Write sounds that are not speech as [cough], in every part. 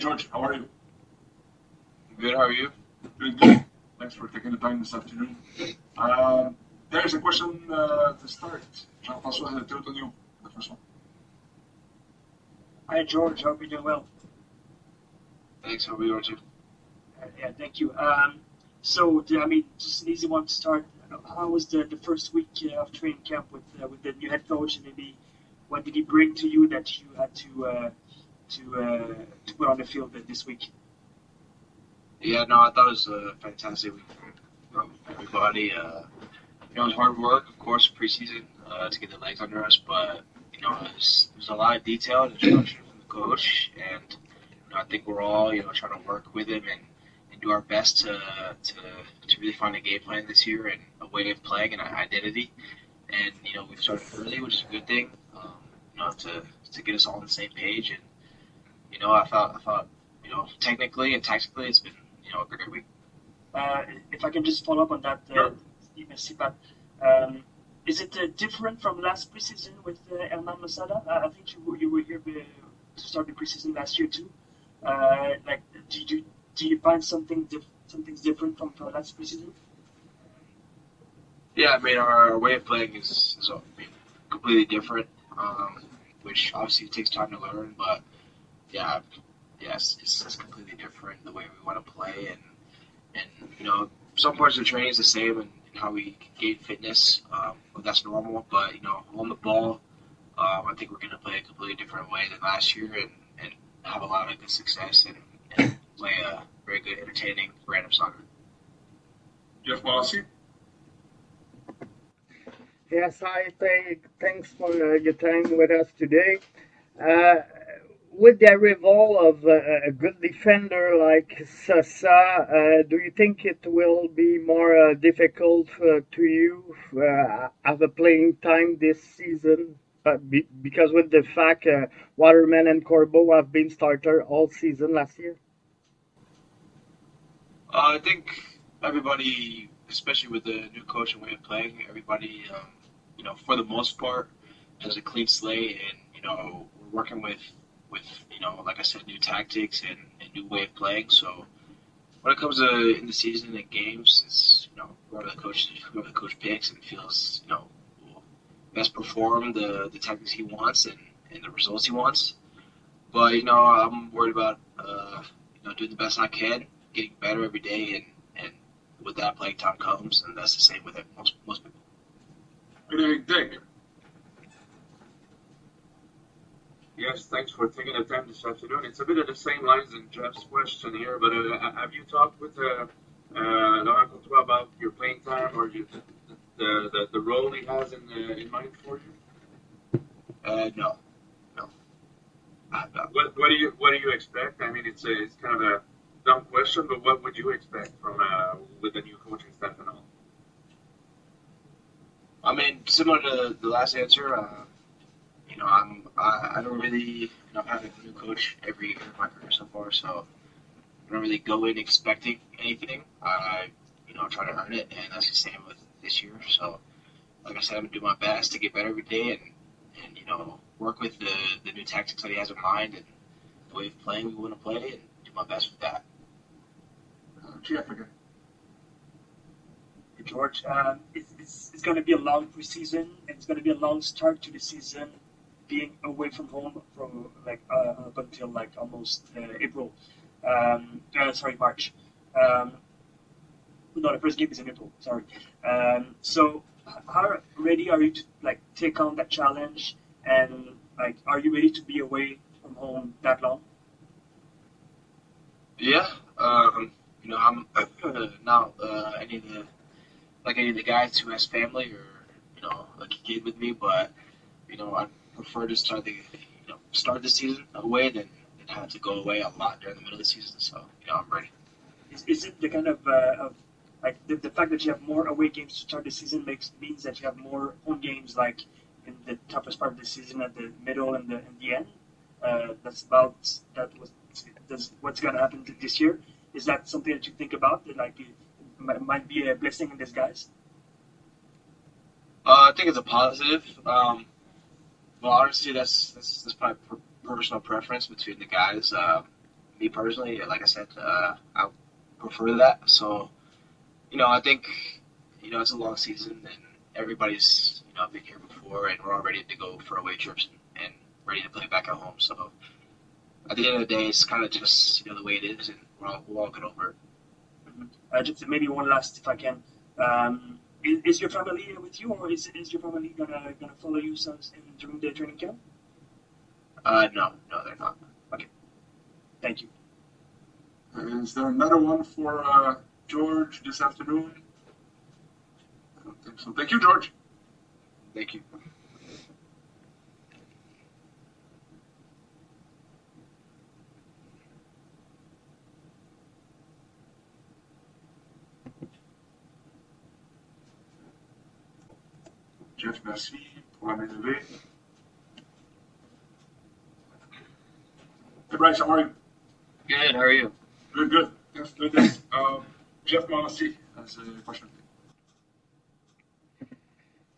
George, how are you? Good, how are you? Doing good. Thanks for taking the time this afternoon. Um, there's a question uh, to start. Jean-François has a third on you, the first one. Hi, George. Hope you're doing well. Thanks, how are you, too? Uh, yeah, thank you. Um, so, I mean, just an easy one to start. How was the, the first week uh, of training camp with uh, with the new head coach, and maybe what did he bring to you that you had to uh, to uh, to put on the field this week? Yeah, no, I thought it was a fantastic week from, everybody. Uh, you know, it was hard work, of course, preseason uh, to get the legs under us, but, you know, there's a lot of detail and instruction from the coach, and you know, I think we're all, you know, trying to work with him and, and do our best to, to, to really find a game plan this year and a way of playing and an identity. And, you know, we've started early, which is a good thing, um, you know, to, to get us all on the same page. And, you know, I thought, I thought, you know, technically and tactically, it's been, you know, a great week. Uh, if I can just follow up on that, uh, Sure. Um, is it uh, different from last preseason with uh, Hernan Losada? Uh, I think you, were- you were here uh, to start the preseason last year too. Uh, like, do you do you find something diff- something's different from, from last preseason? Yeah, I mean, our way of playing is, is completely different, um, which obviously takes time to learn. But yeah, yes, it's, it's completely different the way we want to play, and and you know, some parts of the training is the same, and, and how we gain fitness. Um, that's normal. But you know, on the ball, um, I think we're going to play a completely different way than last year, and, and have a lot of good success and, and play a very good, entertaining random soccer. Jeff Mossy. Yes, hi. Thank, thanks for uh, your time with us today. Uh, with the arrival of uh, a good defender like Sasa, uh, do you think it will be more uh, difficult uh, to you uh, have a playing time this season? Uh, be, because with the fact uh, Waterman and Corbo have been starter all season last year. I think everybody, especially with the new coach and way of playing, everybody, um, you know, for the most part, has a clean slate, and you know, we're working with, with you know, like I said, new tactics and a new way of playing. So when it comes to in the season and games, it's you know whoever the coach whoever the coach picks and feels you know best perform the the tactics he wants and and the results he wants. But you know, I'm worried about uh, you know doing the best I can getting better every day, and, and with that, playing time comes, and that's the same with it, most most people. Dick. Yes, thanks for taking the time this afternoon. It's a bit of the same lines in Jeff's question here, but uh, have you talked with uh, uh, Laurent Courtois about your playing time or you, the, the the role he has in uh, in mind for you? Uh, no, no, I have not. What what do you what do you expect? I mean, it's a, it's kind of a dumb question, but what would you expect from uh, with the new coaching staff and all? I mean, similar to the last answer, uh, know, I'm I, I don't really, you know, I've had a new coach every year of my career so far, so I don't really go in expecting anything. I, you know, try to earn it, and that's the same with this year. So, like I said, I'm gonna do my best to get better every day, and and you know, work with the the new tactics that he has in mind and the way of playing we want to play, and do my best with that. Uh, Jeff. George, um, it's, it's, it's going to be a long preseason, and it's going to be a long start to the season, being away from home from like uh, up until like almost uh, April. Um, uh, sorry, March. Um, no, the first game is in April. Sorry. Um, so, how ready are you to like take on that challenge, and like, are you ready to be away from home that long? Yeah, um, you know, I'm [clears throat] not uh, any of the like any of the guys who has family or you know like a kid with me, but you know, I prefer to start the you know start the season away than, than have to go away a lot during the middle of the season. So you know, I'm ready. Is, is it the kind of, uh, of like the, the fact that you have more away games to start the season makes means that you have more home games like in the toughest part of the season at the middle and the and the end. Uh, that's about that was that's what's going to happen to this year. Is that something that you think about that like it might, might be a blessing in disguise? Uh, I think it's a positive. Um, well, honestly, that's that's, that's per- personal preference between the guys. Uh, me personally, like I said, uh, I prefer that. So, you know, I think you know it's a long season and everybody's you know been here before and we're all ready to go for away trips and, and ready to play back at home. So, at the end of the day, it's kind of just you know the way it is, and we're all we'll all get over it. Uh, just maybe one last, if I can. Um, is, is your family with you, or is, is your family gonna gonna follow you some, in, during the training camp? Uh, no, no, they're not. Okay, thank you. Is there another one for uh, George this afternoon? I don't think so. Thank you, George. Thank you. Jeff, merci pour la main levée. Hey, Bryce, how are you? Good. How are you? Good, good. Yes, good. Yes. Um, Jeff Malassi has a question.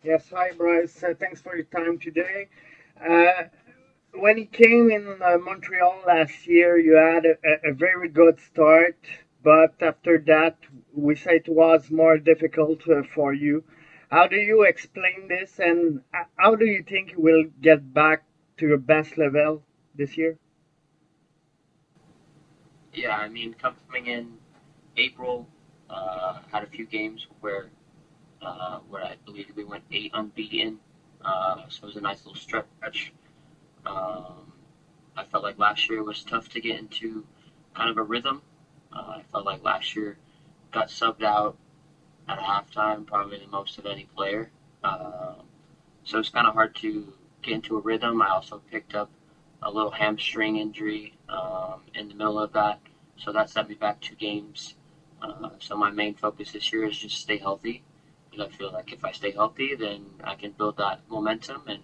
Yes, hi Bryce. Uh, thanks for your time today. Uh, when you came in uh, Montreal last year, you had a, a, very good start, but after that, we say it was more difficult uh, for you. How do you explain this, and how do you think you will get back to your best level this year? Yeah, I mean, coming in April, uh, had a few games where uh, where I believe we went eight unbeaten. Uh, so it was a nice little stretch. Um, I felt like last year was tough to get into kind of a rhythm. Uh, I felt like last year got subbed out at halftime, probably the most of any player. Um, so it's kind of hard to get into a rhythm. I also picked up a little hamstring injury um, in the middle of that, so that set me back two games. Uh, so my main focus this year is just stay healthy because I feel like if I stay healthy, then I can build that momentum and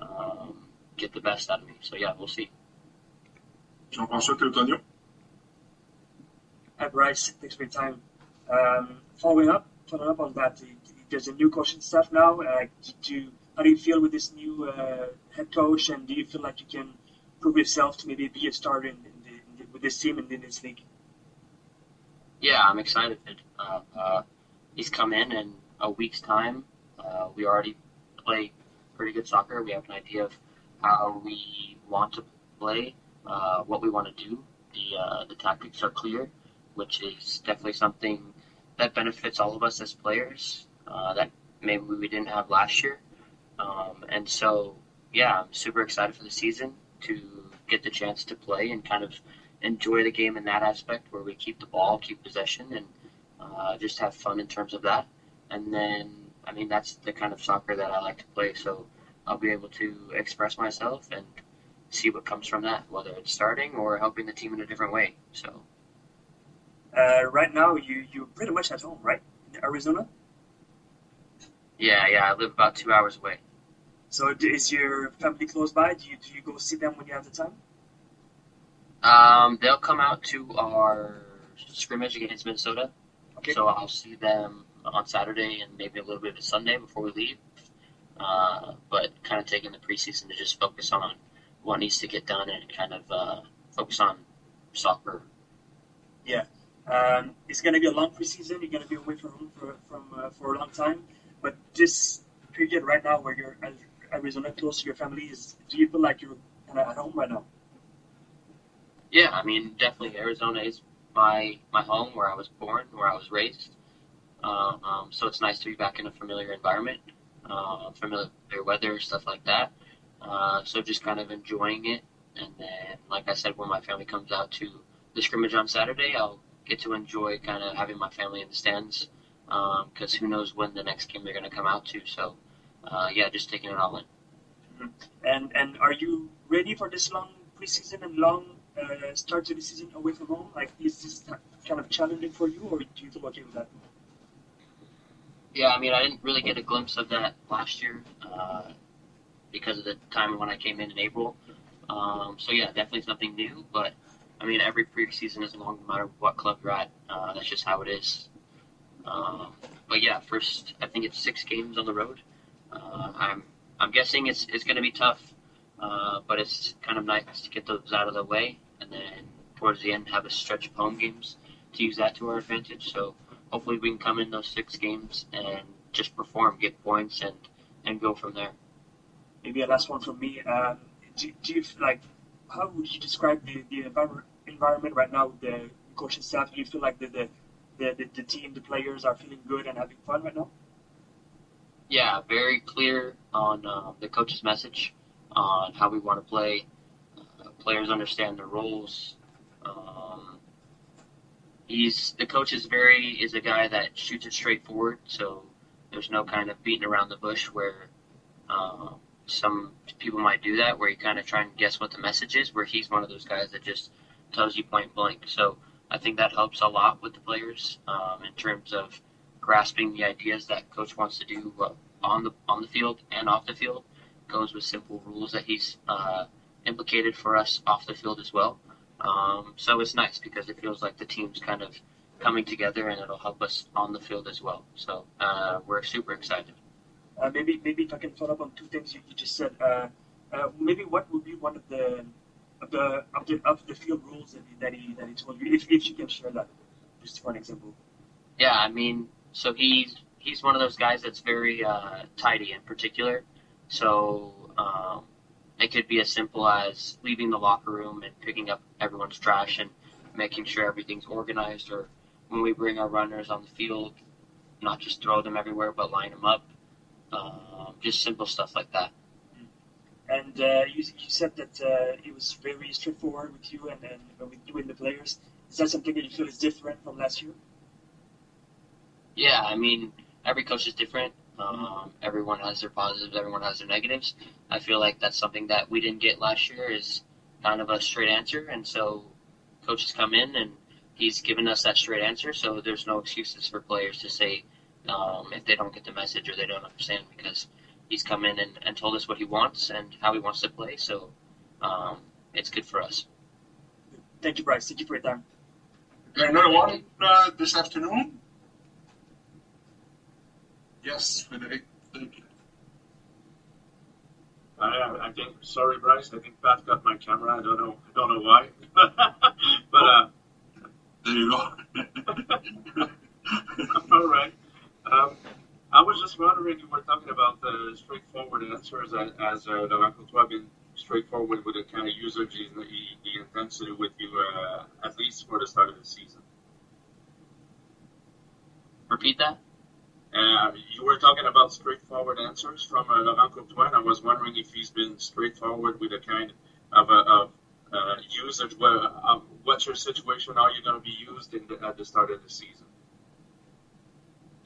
um, get the best out of me. So yeah, we'll see. Jean-François Téotonio. Hi Bryce, thanks for your time. Um, following up, following up on that, there's a new coaching staff now. Uh, how do you feel with this new uh, head coach, and do you feel like you can prove yourself to maybe be a starter in, in, the, in the, with this team and in this league? Yeah, I'm excited. Uh, uh he's come in and a week's time. Uh, we already play pretty good soccer. We have an idea of how we want to play, uh, what we want to do. The the tactics are clear, which is definitely something that benefits all of us as players. Uh, that maybe we didn't have last year, um, and so yeah, I'm super excited for the season to get the chance to play and kind of enjoy the game in that aspect where we keep the ball, keep possession, and uh, just have fun in terms of that and then I mean that's the kind of soccer that I like to play. So I'll be able to express myself and see what comes from that, whether it's starting or helping the team in a different way. So. Uh, right now, you you're pretty much at home, right? In Arizona. Yeah, yeah. I live about two hours away. So is your family close by? Do you do you go see them when you have the time? Um, they'll come out to our scrimmage against Minnesota. Okay. So I'll see them on Saturday and maybe a little bit of Sunday before we leave. Uh, but kind of taking the preseason to just focus on what needs to get done and kind of uh, focus on soccer. Yeah, um, it's going to be a long preseason. You're going to be away from home for from uh, for a long time. But this period right now, where you're Arizona, close to your family, is do you feel like you're kind of at home right now? Yeah, I mean, definitely Arizona is my my home, where I was born, where I was raised. Uh, um, so it's nice to be back in a familiar environment, uh, familiar weather, stuff like that. Uh, so just kind of enjoying it. And then, like I said, when my family comes out to the scrimmage on Saturday, I'll get to enjoy kind of having my family in the stands because um, who knows when the next game they're going to come out to. So, uh, yeah, just taking it all in. Mm-hmm. And and are you ready for this long preseason and long uh, start to the season away from home? Like, is this kind of challenging for you, or do you feel okay with that? Yeah, I mean, I didn't really get a glimpse of that last year uh, because of the time when I came in in April. Um, so yeah, definitely something new. But I mean, every preseason is long, no matter what club you're at. Uh, that's just how it is. Um, but yeah, first I think it's six games on the road. Uh, I'm I'm guessing it's it's going to be tough, uh, but it's kind of nice to get those out of the way and then towards the end have a stretch of home games to use that to our advantage. So hopefully we can come in those six games and just perform, get points, and and go from there. Maybe a last one from me. Um, do, do you like? How would you describe the, the environment right now? with The coaching staff. Do you feel like the the, the, the, team, the players are feeling good and having fun right now? Yeah, very clear on uh, the coach's message on how we want to play. Uh, players understand their roles. Um, he's the coach is very is a guy that shoots it straight forward, so there's no kind of beating around the bush where uh, some people might do that, where you kind of try and guess what the message is. Where he's one of those guys that just tells you point blank. So I think that helps a lot with the players um, in terms of grasping the ideas that coach wants to do uh, on the on the field and off the field. Goes with simple rules that he's uh, implicated for us off the field as well. Um, so it's nice because it feels like the team's kind of coming together and it'll help us on the field as well. So uh, we're super excited. Uh, maybe maybe if I can follow up on two things you, you just said. Uh, uh, maybe what would be one of the of the of the, of the field rules that he, that he that he told you, if, if you can share that, just for an example. Yeah, I mean, so he's he's one of those guys that's very uh, tidy in particular. So um, it could be as simple as leaving the locker room and picking up everyone's trash and making sure everything's organized, or when we bring our runners on the field, not just throw them everywhere, but line them up. Um, just simple stuff like that. And uh, you, you said that uh, it was very straightforward with you and, and with you and the players. Is that something that you feel is different from last year? Yeah, I mean, every coach is different. Um, everyone has their positives, everyone has their negatives. I feel like that's something that we didn't get last year is kind of a straight answer, and so coaches come in and he's given us that straight answer. So there's no excuses for players to say um, if they don't get the message or they don't understand because he's come in and, and told us what he wants and how he wants to play. So um, it's good for us. Thank you, Bryce. Thank you for your time. Another one uh, this afternoon. Yes, Frederic. Thank you. I, I think, sorry, Bryce. I think Pat got my camera. I don't know. I don't know why. [laughs] but uh, There you go. [laughs] all right. Um, I was just wondering, you were talking about the straightforward answers as, as uh, Laurent Courtois been straightforward with the kind of usage he, he, he intends to do with you, uh, at least for the start of the season. Repeat that. Uh, you were talking about straightforward answers from uh, Laurent Courtois, and I was wondering if he's been straightforward with a kind of, uh, of uh, usage. Where, uh, what's your situation? Are you going to be used in the, at the start of the season?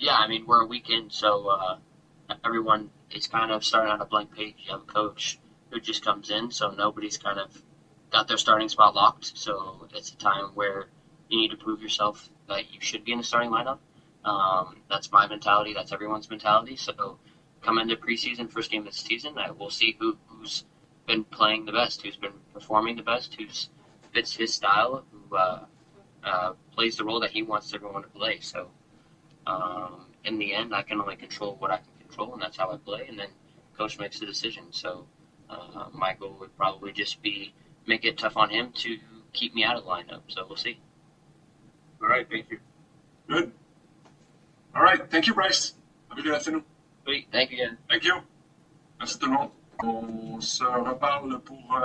Yeah, I mean we're a weekend, so uh, everyone is kind of starting on a blank page. You have a coach who just comes in, so nobody's kind of got their starting spot locked. So it's a time where you need to prove yourself that you should be in the starting lineup. Um, that's my mentality. That's everyone's mentality. So come into preseason, first game of the season, I will see who, who's been playing the best, who's been performing the best, who fits his style, who uh, uh, plays the role that he wants everyone to play. So um, in the end, I can only control what I can control, and that's how I play. And then coach makes the decision. So uh, my goal would probably just be make it tough on him to keep me out of the lineup. So we'll see. All right, thank you. Good. All right. Thank you, Bryce. Have a good afternoon. Sweet. Thank you again. Thank you. Merci tout le monde. On se reparle pour. euh,